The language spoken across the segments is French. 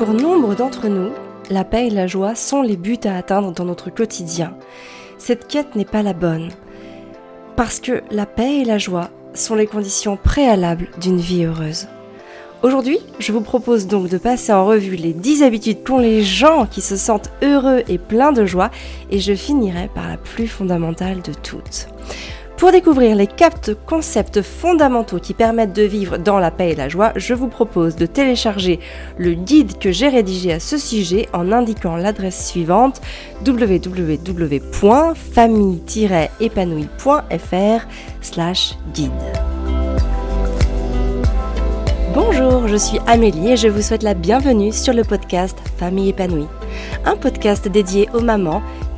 Pour nombre d'entre nous, la paix et la joie sont les buts à atteindre dans notre quotidien. Cette quête n'est pas la bonne. Parce que la paix et la joie sont les conditions préalables d'une vie heureuse. Aujourd'hui, je vous propose donc de passer en revue les 10 habitudes qu'ont les gens qui se sentent heureux et pleins de joie et je finirai par la plus fondamentale de toutes. Pour découvrir les quatre concepts fondamentaux qui permettent de vivre dans la paix et la joie, je vous propose de télécharger le guide que j'ai rédigé à ce sujet en indiquant l'adresse suivante www.famille-épanouie.fr/guide. Bonjour, je suis Amélie et je vous souhaite la bienvenue sur le podcast Famille épanouie, un podcast dédié aux mamans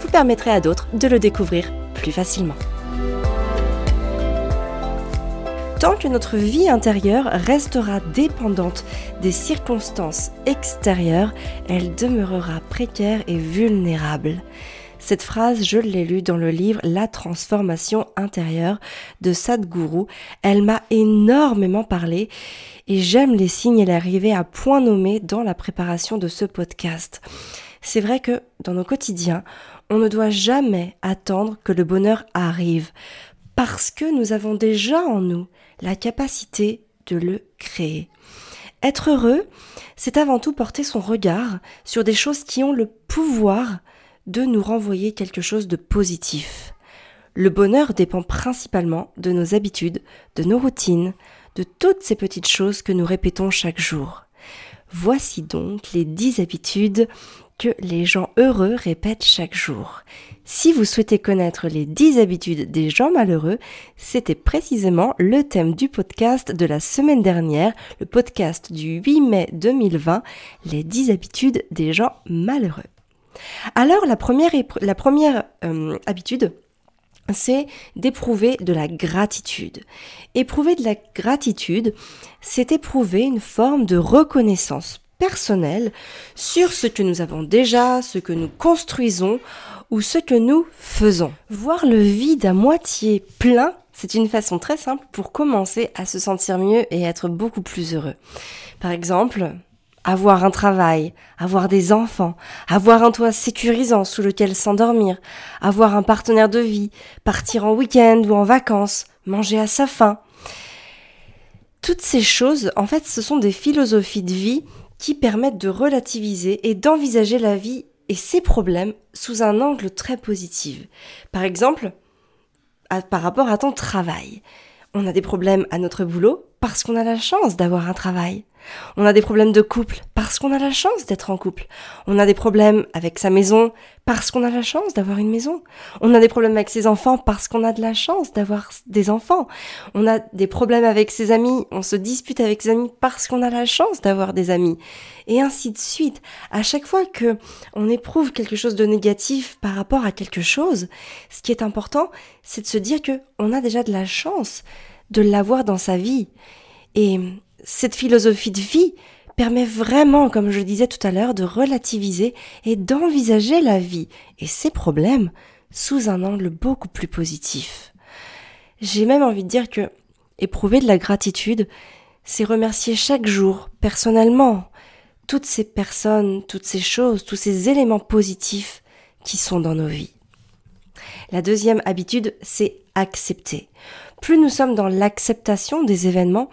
vous permettrez à d'autres de le découvrir plus facilement. Tant que notre vie intérieure restera dépendante des circonstances extérieures, elle demeurera précaire et vulnérable. Cette phrase, je l'ai lue dans le livre La transformation intérieure de Sadhguru. Elle m'a énormément parlé et j'aime les signes et l'arrivée à point nommé dans la préparation de ce podcast. C'est vrai que dans nos quotidiens, on ne doit jamais attendre que le bonheur arrive, parce que nous avons déjà en nous la capacité de le créer. Être heureux, c'est avant tout porter son regard sur des choses qui ont le pouvoir de nous renvoyer quelque chose de positif. Le bonheur dépend principalement de nos habitudes, de nos routines, de toutes ces petites choses que nous répétons chaque jour. Voici donc les 10 habitudes que les gens heureux répètent chaque jour. Si vous souhaitez connaître les 10 habitudes des gens malheureux, c'était précisément le thème du podcast de la semaine dernière, le podcast du 8 mai 2020, les 10 habitudes des gens malheureux. Alors la première, la première euh, habitude, c'est d'éprouver de la gratitude. Éprouver de la gratitude, c'est éprouver une forme de reconnaissance personnelle sur ce que nous avons déjà, ce que nous construisons ou ce que nous faisons. Voir le vide à moitié plein, c'est une façon très simple pour commencer à se sentir mieux et être beaucoup plus heureux. Par exemple, avoir un travail, avoir des enfants, avoir un toit sécurisant sous lequel s'endormir, avoir un partenaire de vie, partir en week-end ou en vacances, manger à sa faim. Toutes ces choses, en fait, ce sont des philosophies de vie qui permettent de relativiser et d'envisager la vie et ses problèmes sous un angle très positif. Par exemple, par rapport à ton travail. On a des problèmes à notre boulot parce qu'on a la chance d'avoir un travail. On a des problèmes de couple parce qu'on a la chance d'être en couple. On a des problèmes avec sa maison parce qu'on a la chance d'avoir une maison. On a des problèmes avec ses enfants parce qu'on a de la chance d'avoir des enfants. On a des problèmes avec ses amis, on se dispute avec ses amis parce qu'on a la chance d'avoir des amis. Et ainsi de suite. À chaque fois que on éprouve quelque chose de négatif par rapport à quelque chose, ce qui est important, c'est de se dire que on a déjà de la chance de l'avoir dans sa vie. Et cette philosophie de vie permet vraiment, comme je disais tout à l'heure, de relativiser et d'envisager la vie et ses problèmes sous un angle beaucoup plus positif. J'ai même envie de dire que éprouver de la gratitude, c'est remercier chaque jour, personnellement, toutes ces personnes, toutes ces choses, tous ces éléments positifs qui sont dans nos vies. La deuxième habitude, c'est accepter. Plus nous sommes dans l'acceptation des événements,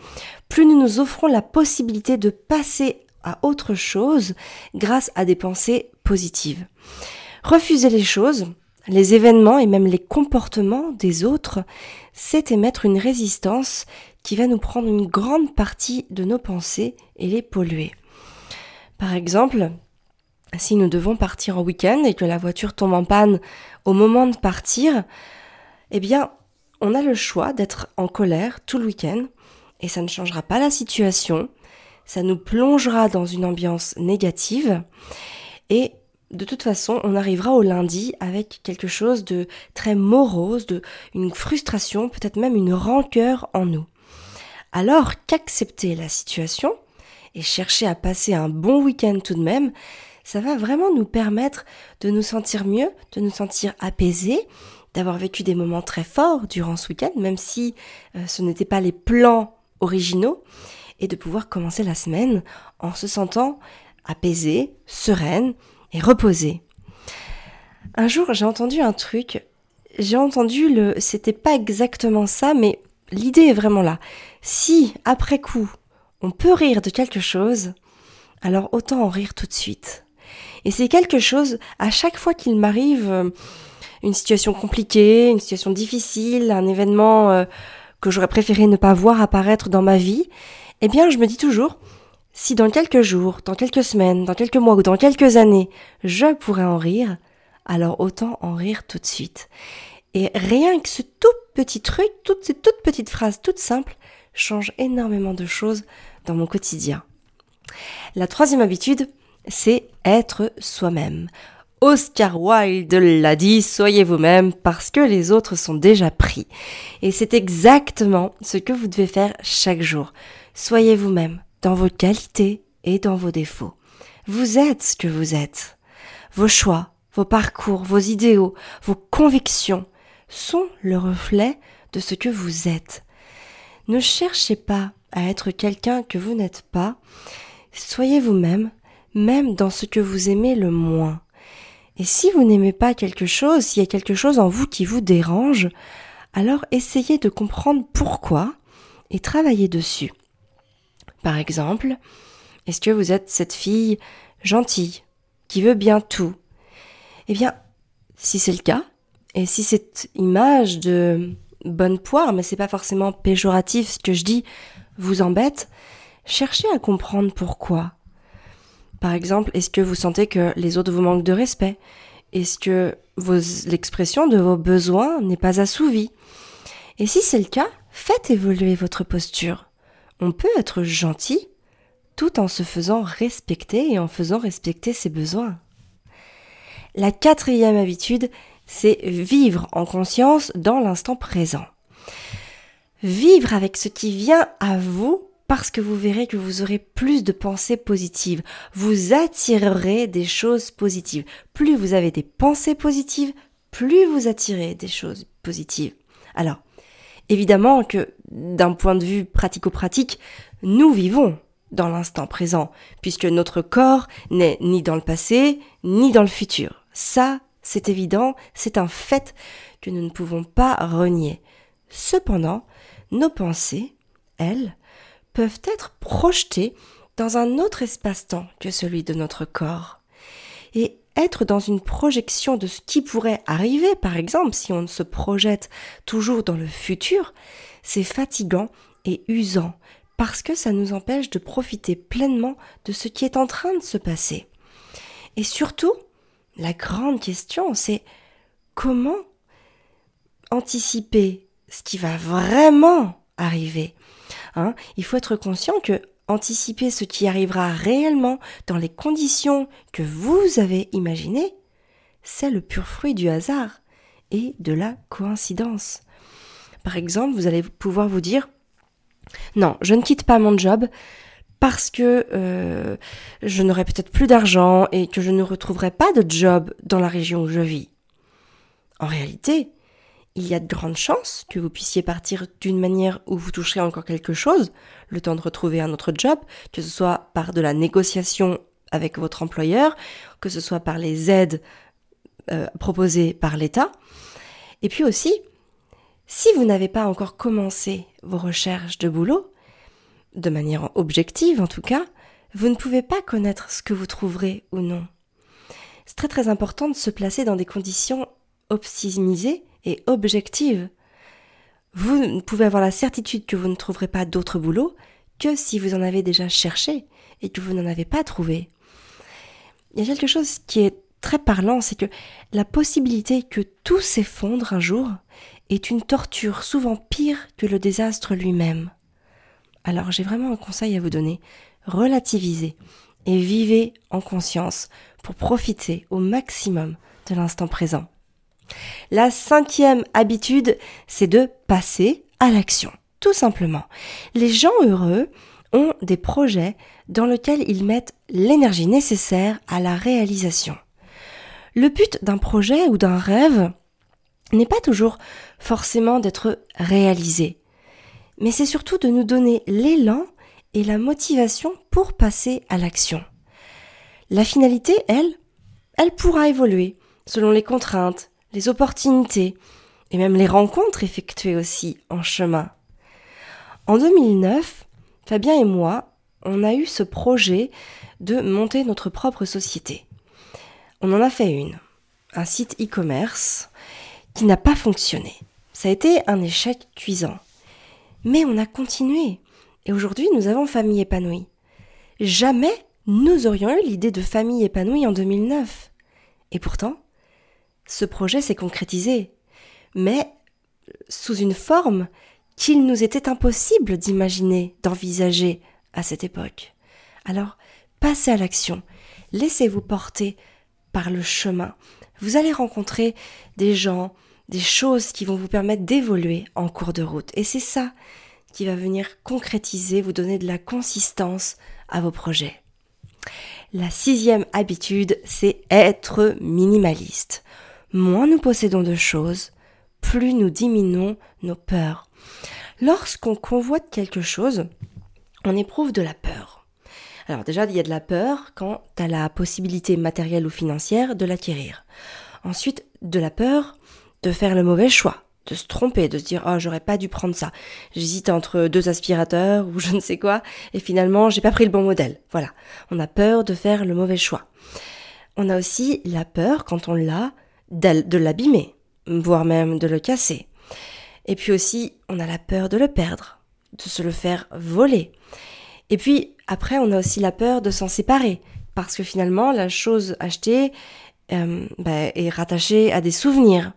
plus nous nous offrons la possibilité de passer à autre chose grâce à des pensées positives. Refuser les choses, les événements et même les comportements des autres, c'est émettre une résistance qui va nous prendre une grande partie de nos pensées et les polluer. Par exemple, si nous devons partir en week-end et que la voiture tombe en panne au moment de partir, eh bien, on a le choix d'être en colère tout le week-end et ça ne changera pas la situation. ça nous plongera dans une ambiance négative et de toute façon, on arrivera au lundi avec quelque chose de très morose, de une frustration, peut-être même une rancœur en nous. Alors qu'accepter la situation et chercher à passer un bon week-end tout de même, ça va vraiment nous permettre de nous sentir mieux, de nous sentir apaisés, d'avoir vécu des moments très forts durant ce week-end, même si euh, ce n'étaient pas les plans originaux, et de pouvoir commencer la semaine en se sentant apaisée, sereine, reposer. Un jour, j'ai entendu un truc. J'ai entendu le. C'était pas exactement ça, mais l'idée est vraiment là. Si, après coup, on peut rire de quelque chose, alors autant en rire tout de suite. Et c'est quelque chose, à chaque fois qu'il m'arrive euh, une situation compliquée, une situation difficile, un événement euh, que j'aurais préféré ne pas voir apparaître dans ma vie, eh bien, je me dis toujours, si dans quelques jours, dans quelques semaines, dans quelques mois ou dans quelques années, je pourrais en rire, alors autant en rire tout de suite. Et rien que ce tout petit truc, toutes ces toutes petites phrases toutes simples, changent énormément de choses dans mon quotidien. La troisième habitude, c'est être soi-même. Oscar Wilde l'a dit, soyez vous-même parce que les autres sont déjà pris. Et c'est exactement ce que vous devez faire chaque jour. Soyez vous-même dans vos qualités et dans vos défauts. Vous êtes ce que vous êtes. Vos choix, vos parcours, vos idéaux, vos convictions sont le reflet de ce que vous êtes. Ne cherchez pas à être quelqu'un que vous n'êtes pas. Soyez vous-même, même dans ce que vous aimez le moins. Et si vous n'aimez pas quelque chose, s'il y a quelque chose en vous qui vous dérange, alors essayez de comprendre pourquoi et travaillez dessus. Par exemple, est-ce que vous êtes cette fille gentille, qui veut bien tout? Eh bien, si c'est le cas, et si cette image de bonne poire, mais c'est pas forcément péjoratif ce que je dis, vous embête, cherchez à comprendre pourquoi. Par exemple, est-ce que vous sentez que les autres vous manquent de respect? Est-ce que l'expression de vos besoins n'est pas assouvie? Et si c'est le cas, faites évoluer votre posture on peut être gentil tout en se faisant respecter et en faisant respecter ses besoins. La quatrième habitude, c'est vivre en conscience dans l'instant présent. Vivre avec ce qui vient à vous parce que vous verrez que vous aurez plus de pensées positives. Vous attirerez des choses positives. Plus vous avez des pensées positives, plus vous attirez des choses positives. Alors, Évidemment que d'un point de vue pratico-pratique, nous vivons dans l'instant présent, puisque notre corps n'est ni dans le passé, ni dans le futur. Ça, c'est évident, c'est un fait que nous ne pouvons pas renier. Cependant, nos pensées, elles, peuvent être projetées dans un autre espace-temps que celui de notre corps. Et être dans une projection de ce qui pourrait arriver, par exemple, si on se projette toujours dans le futur, c'est fatigant et usant parce que ça nous empêche de profiter pleinement de ce qui est en train de se passer. Et surtout, la grande question, c'est comment anticiper ce qui va vraiment arriver. Hein Il faut être conscient que anticiper ce qui arrivera réellement dans les conditions que vous avez imaginées, c'est le pur fruit du hasard et de la coïncidence. Par exemple, vous allez pouvoir vous dire non, je ne quitte pas mon job parce que euh, je n'aurai peut-être plus d'argent et que je ne retrouverai pas de job dans la région où je vis. En réalité, il y a de grandes chances que vous puissiez partir d'une manière où vous toucherez encore quelque chose, le temps de retrouver un autre job, que ce soit par de la négociation avec votre employeur, que ce soit par les aides euh, proposées par l'État. Et puis aussi, si vous n'avez pas encore commencé vos recherches de boulot, de manière objective en tout cas, vous ne pouvez pas connaître ce que vous trouverez ou non. C'est très très important de se placer dans des conditions optimisées et objective. Vous pouvez avoir la certitude que vous ne trouverez pas d'autre boulot que si vous en avez déjà cherché et que vous n'en avez pas trouvé. Il y a quelque chose qui est très parlant, c'est que la possibilité que tout s'effondre un jour est une torture souvent pire que le désastre lui-même. Alors j'ai vraiment un conseil à vous donner. relativisez et vivez en conscience pour profiter au maximum de l'instant présent. La cinquième habitude, c'est de passer à l'action. Tout simplement. Les gens heureux ont des projets dans lesquels ils mettent l'énergie nécessaire à la réalisation. Le but d'un projet ou d'un rêve n'est pas toujours forcément d'être réalisé, mais c'est surtout de nous donner l'élan et la motivation pour passer à l'action. La finalité, elle, elle pourra évoluer selon les contraintes, les opportunités et même les rencontres effectuées aussi en chemin. En 2009, Fabien et moi, on a eu ce projet de monter notre propre société. On en a fait une, un site e-commerce qui n'a pas fonctionné. Ça a été un échec cuisant. Mais on a continué. Et aujourd'hui, nous avons famille épanouie. Jamais nous aurions eu l'idée de famille épanouie en 2009. Et pourtant, ce projet s'est concrétisé. Mais sous une forme qu'il nous était impossible d'imaginer, d'envisager à cette époque. Alors, passez à l'action. Laissez-vous porter par le chemin. Vous allez rencontrer des gens, des choses qui vont vous permettre d'évoluer en cours de route. Et c'est ça qui va venir concrétiser, vous donner de la consistance à vos projets. La sixième habitude, c'est être minimaliste. Moins nous possédons de choses, plus nous diminuons nos peurs. Lorsqu'on convoite quelque chose, on éprouve de la peur. Alors déjà, il y a de la peur quand tu as la possibilité matérielle ou financière de l'acquérir. Ensuite, de la peur de faire le mauvais choix, de se tromper, de se dire oh j'aurais pas dû prendre ça. J'hésite entre deux aspirateurs ou je ne sais quoi et finalement j'ai pas pris le bon modèle. Voilà, on a peur de faire le mauvais choix. On a aussi la peur quand on l'a de l'abîmer, voire même de le casser. Et puis aussi on a la peur de le perdre, de se le faire voler. Et puis après on a aussi la peur de s'en séparer parce que finalement la chose achetée euh, bah, est rattachée à des souvenirs.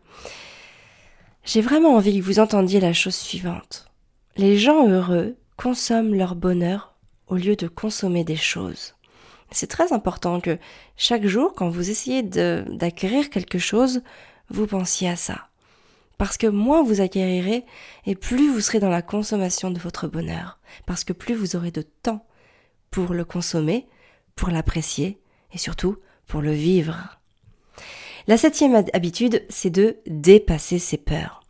J'ai vraiment envie que vous entendiez la chose suivante. Les gens heureux consomment leur bonheur au lieu de consommer des choses. C'est très important que chaque jour, quand vous essayez d'acquérir quelque chose, vous pensiez à ça. Parce que moins vous acquérirez, et plus vous serez dans la consommation de votre bonheur. Parce que plus vous aurez de temps pour le consommer, pour l'apprécier, et surtout pour le vivre. La septième habitude, c'est de dépasser ses peurs.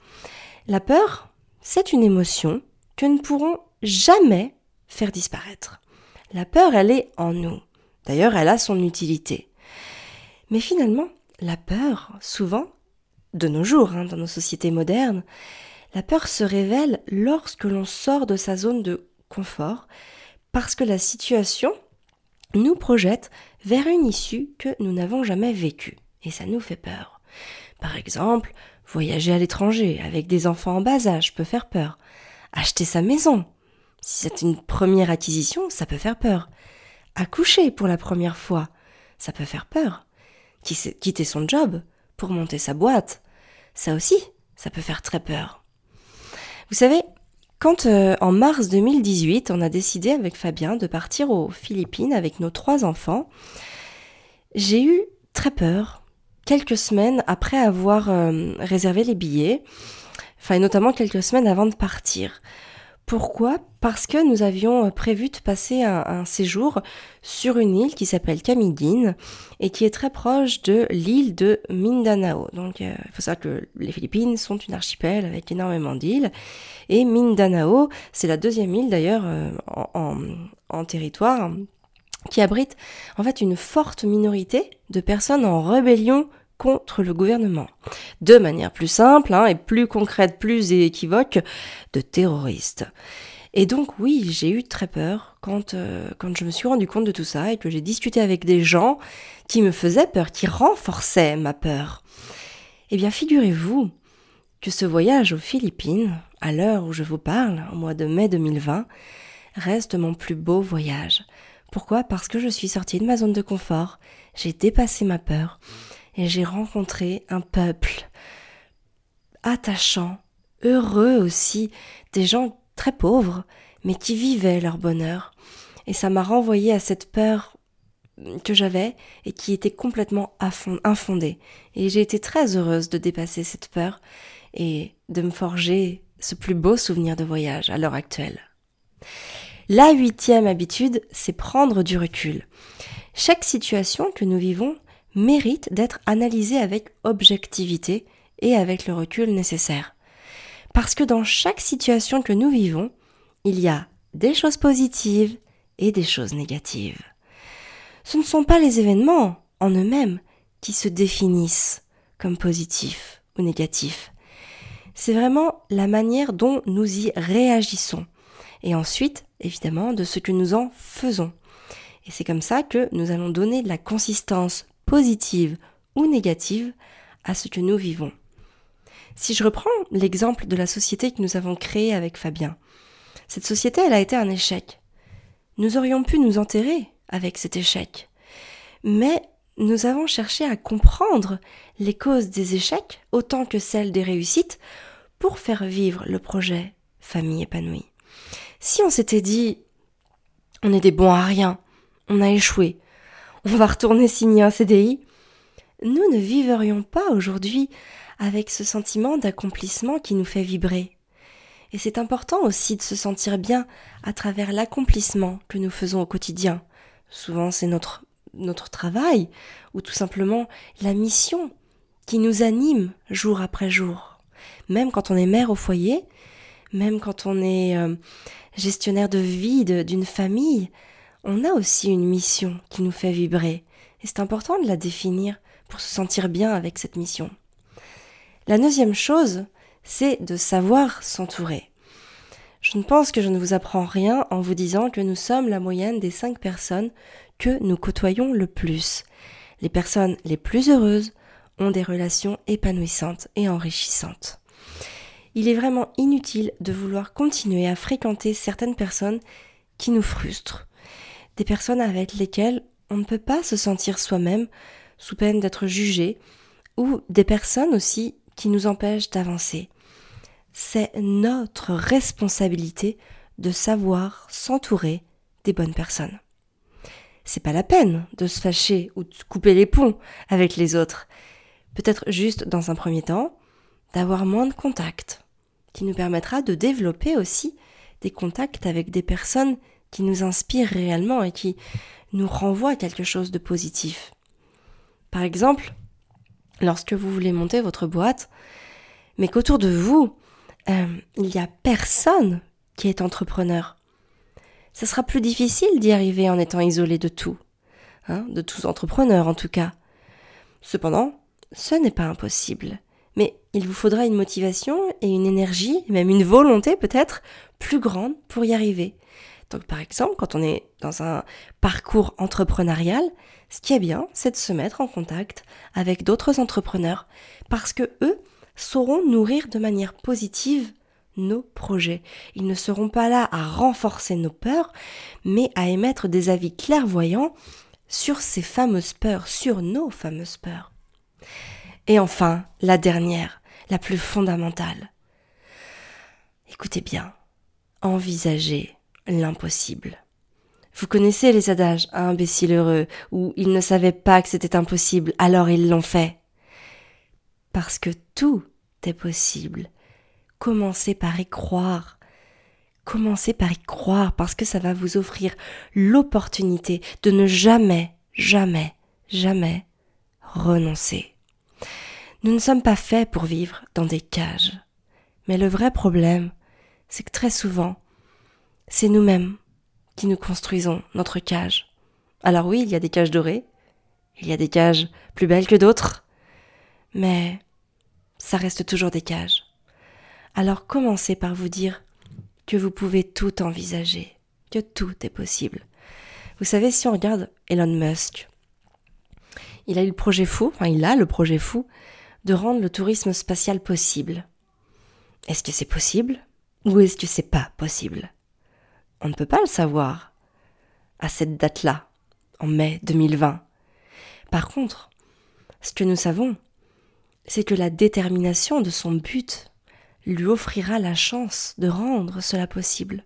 La peur, c'est une émotion que nous ne pourrons jamais faire disparaître. La peur, elle est en nous. D'ailleurs, elle a son utilité. Mais finalement, la peur, souvent, de nos jours, hein, dans nos sociétés modernes, la peur se révèle lorsque l'on sort de sa zone de confort, parce que la situation nous projette vers une issue que nous n'avons jamais vécue et ça nous fait peur. Par exemple, voyager à l'étranger avec des enfants en bas âge peut faire peur. Acheter sa maison, si c'est une première acquisition, ça peut faire peur. Accoucher pour la première fois, ça peut faire peur. Quitter son job pour monter sa boîte, ça aussi, ça peut faire très peur. Vous savez, quand euh, en mars 2018, on a décidé avec Fabien de partir aux Philippines avec nos trois enfants, j'ai eu très peur quelques semaines après avoir euh, réservé les billets, enfin notamment quelques semaines avant de partir. Pourquoi? Parce que nous avions euh, prévu de passer un, séjour sur une île qui s'appelle Camiguin et qui est très proche de l'île de Mindanao. Donc euh, il faut savoir que les Philippines sont une archipel avec énormément d'îles et Mindanao, c'est la deuxième île d'ailleurs en, en territoire qui abrite en fait une forte minorité de personnes en rébellion contre le gouvernement. De manière plus simple hein, et plus concrète, plus équivoque, de terroristes. Et donc oui, j'ai eu très peur quand, euh, quand je me suis rendu compte de tout ça et que j'ai discuté avec des gens qui me faisaient peur, qui renforçaient ma peur. Eh bien, figurez-vous que ce voyage aux Philippines, à l'heure où je vous parle, au mois de mai 2020, reste mon plus beau voyage. Pourquoi? Parce que je suis sortie de ma zone de confort, j'ai dépassé ma peur, et j'ai rencontré un peuple attachant, heureux aussi, des gens très pauvres, mais qui vivaient leur bonheur. et ça m'a renvoyé à cette peur que j'avais et qui était complètement infondée. Et j'ai été très heureuse de dépasser cette peur et de me forger ce plus beau souvenir de voyage à l'heure actuelle. La huitième habitude, c'est prendre du recul. Chaque situation que nous vivons mérite d'être analysée avec objectivité et avec le recul nécessaire. Parce que dans chaque situation que nous vivons, il y a des choses positives et des choses négatives. Ce ne sont pas les événements en eux-mêmes qui se définissent comme positifs ou négatifs. C'est vraiment la manière dont nous y réagissons. Et ensuite, évidemment, de ce que nous en faisons. Et c'est comme ça que nous allons donner de la consistance positive ou négative à ce que nous vivons. Si je reprends l'exemple de la société que nous avons créée avec Fabien, cette société, elle a été un échec. Nous aurions pu nous enterrer avec cet échec. Mais nous avons cherché à comprendre les causes des échecs autant que celles des réussites pour faire vivre le projet famille épanouie. Si on s'était dit on est des bons à rien, on a échoué, on va retourner signer un CDI, nous ne vivrions pas aujourd'hui avec ce sentiment d'accomplissement qui nous fait vibrer. Et c'est important aussi de se sentir bien à travers l'accomplissement que nous faisons au quotidien. Souvent c'est notre, travail ou tout simplement la mission qui nous anime jour après jour. Même quand on est mère au foyer, même quand on est euh, gestionnaire de vie d'une famille, on a aussi une mission qui nous fait vibrer. Et c'est important de la définir pour se sentir bien avec cette mission. La deuxième chose, c'est de savoir s'entourer. Je ne pense que je ne vous apprends rien en vous disant que nous sommes la moyenne des cinq personnes que nous côtoyons le plus. Les personnes les plus heureuses ont des relations épanouissantes et enrichissantes. Il est vraiment inutile de vouloir continuer à fréquenter certaines personnes qui nous frustrent, des personnes avec lesquelles on ne peut pas se sentir soi-même sous peine d'être jugé, ou des personnes aussi qui nous empêchent d'avancer. C'est notre responsabilité de savoir s'entourer des bonnes personnes. C'est pas la peine de se fâcher ou de couper les ponts avec les autres. Peut-être juste dans un premier temps, d'avoir moins de contacts, qui nous permettra de développer aussi des contacts avec des personnes qui nous inspirent réellement et qui nous renvoient à quelque chose de positif. Par exemple, lorsque vous voulez monter votre boîte, mais qu'autour de vous, euh, il n'y a personne qui est entrepreneur. Ce sera plus difficile d'y arriver en étant isolé de tout, hein, de tous entrepreneurs en tout cas. Cependant, ce n'est pas impossible. Mais il vous faudra une motivation et une énergie, même une volonté peut-être, plus grande pour y arriver. Donc par exemple, quand on est dans un parcours entrepreneurial, ce qui est bien, c'est de se mettre en contact avec d'autres entrepreneurs, parce que eux sauront nourrir de manière positive nos projets. Ils ne seront pas là à renforcer nos peurs, mais à émettre des avis clairvoyants sur ces fameuses peurs, sur nos fameuses peurs. Et enfin, la dernière, la plus fondamentale. Écoutez bien, envisagez l'impossible. Vous connaissez les adages, un imbécile heureux, où ils ne savaient pas que c'était impossible, alors ils l'ont fait. Parce que tout est possible. Commencez par y croire. Commencez par y croire parce que ça va vous offrir l'opportunité de ne jamais, jamais, jamais renoncer. Nous ne sommes pas faits pour vivre dans des cages. Mais le vrai problème, c'est que très souvent, c'est nous-mêmes qui nous construisons notre cage. Alors oui, il y a des cages dorées, il y a des cages plus belles que d'autres, mais ça reste toujours des cages. Alors commencez par vous dire que vous pouvez tout envisager, que tout est possible. Vous savez, si on regarde Elon Musk, il a eu le projet fou, enfin il a le projet fou de rendre le tourisme spatial possible. Est-ce que c'est possible ou est-ce que c'est pas possible? On ne peut pas le savoir à cette date-là, en mai 2020. Par contre, ce que nous savons, c'est que la détermination de son but lui offrira la chance de rendre cela possible,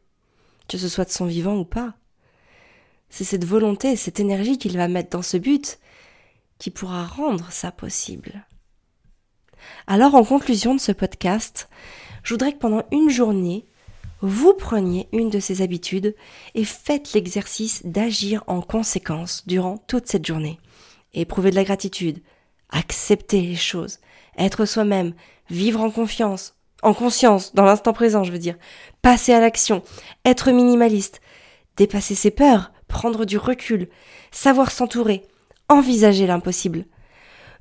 que ce soit de son vivant ou pas. C'est cette volonté, cette énergie qu'il va mettre dans ce but qui pourra rendre ça possible. Alors en conclusion de ce podcast, je voudrais que pendant une journée, vous preniez une de ces habitudes et faites l'exercice d'agir en conséquence durant toute cette journée. Éprouver de la gratitude, accepter les choses, être soi-même, vivre en confiance, en conscience, dans l'instant présent, je veux dire, passer à l'action, être minimaliste, dépasser ses peurs, prendre du recul, savoir s'entourer, envisager l'impossible.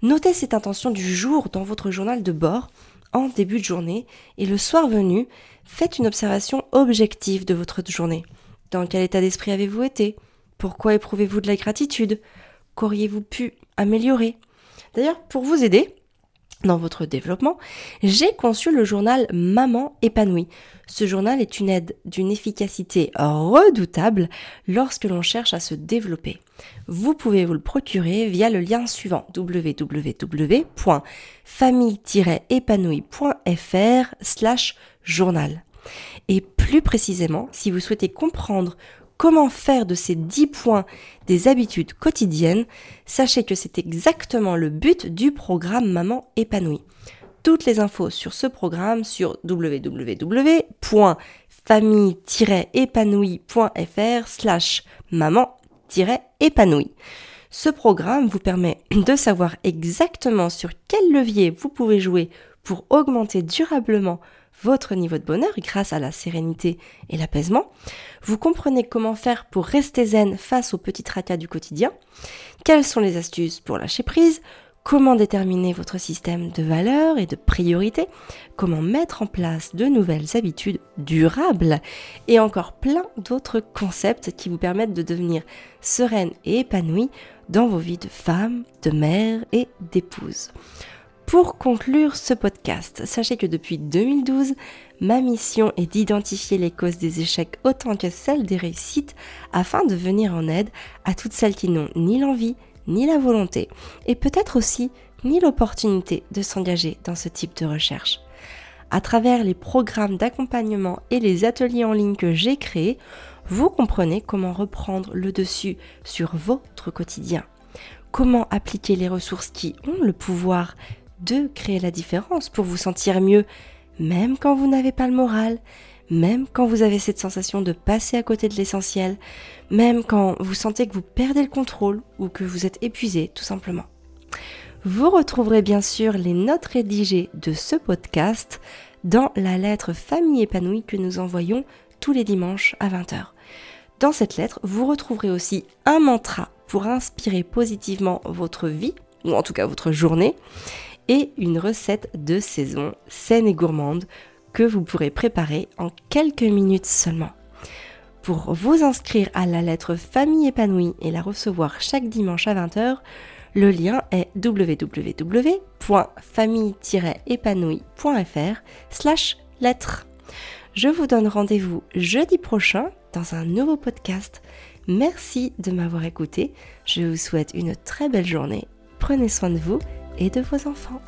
Notez cette intention du jour dans votre journal de bord en début de journée et le soir venu, faites une observation objective de votre journée. Dans quel état d'esprit avez-vous été? Pourquoi éprouvez-vous de la gratitude? Qu'auriez-vous pu améliorer? D'ailleurs, pour vous aider, dans votre développement, j'ai conçu le journal Maman épanouie. Ce journal est une aide d'une efficacité redoutable lorsque l'on cherche à se développer. Vous pouvez vous le procurer via le lien suivant www.famille-épanouie.fr journal. Et plus précisément, si vous souhaitez comprendre comment faire de ces 10 points des habitudes quotidiennes, sachez que c'est exactement le but du programme Maman épanouie. Toutes les infos sur ce programme sur www.famille-épanouie.fr slash maman-épanouie. Ce programme vous permet de savoir exactement sur quel levier vous pouvez jouer pour augmenter durablement votre niveau de bonheur grâce à la sérénité et l'apaisement. Vous comprenez comment faire pour rester zen face aux petits tracas du quotidien. Quelles sont les astuces pour lâcher prise? Comment déterminer votre système de valeurs et de priorités? Comment mettre en place de nouvelles habitudes durables? Et encore plein d'autres concepts qui vous permettent de devenir sereine et épanouie dans vos vies de femme, de mère et d'épouse. Pour conclure ce podcast, sachez que depuis 2012, ma mission est d'identifier les causes des échecs autant que celles des réussites afin de venir en aide à toutes celles qui n'ont ni l'envie, ni la volonté, et peut-être aussi ni l'opportunité de s'engager dans ce type de recherche. À travers les programmes d'accompagnement et les ateliers en ligne que j'ai créés, vous comprenez comment reprendre le dessus sur votre quotidien. Comment appliquer les ressources qui ont le pouvoir de créer la différence pour vous sentir mieux, même quand vous n'avez pas le moral, même quand vous avez cette sensation de passer à côté de l'essentiel, même quand vous sentez que vous perdez le contrôle ou que vous êtes épuisé tout simplement. Vous retrouverez bien sûr les notes rédigées de ce podcast dans la lettre Famille épanouie que nous envoyons tous les dimanches à 20h. Dans cette lettre, vous retrouverez aussi un mantra pour inspirer positivement votre vie, ou en tout cas votre journée, et une recette de saison saine et gourmande que vous pourrez préparer en quelques minutes seulement. Pour vous inscrire à la lettre Famille épanouie et la recevoir chaque dimanche à 20h, le lien est www.famille-épanouie.fr slash lettre. Je vous donne rendez-vous jeudi prochain dans un nouveau podcast. Merci de m'avoir écouté. Je vous souhaite une très belle journée. Prenez soin de vous et de vos enfants.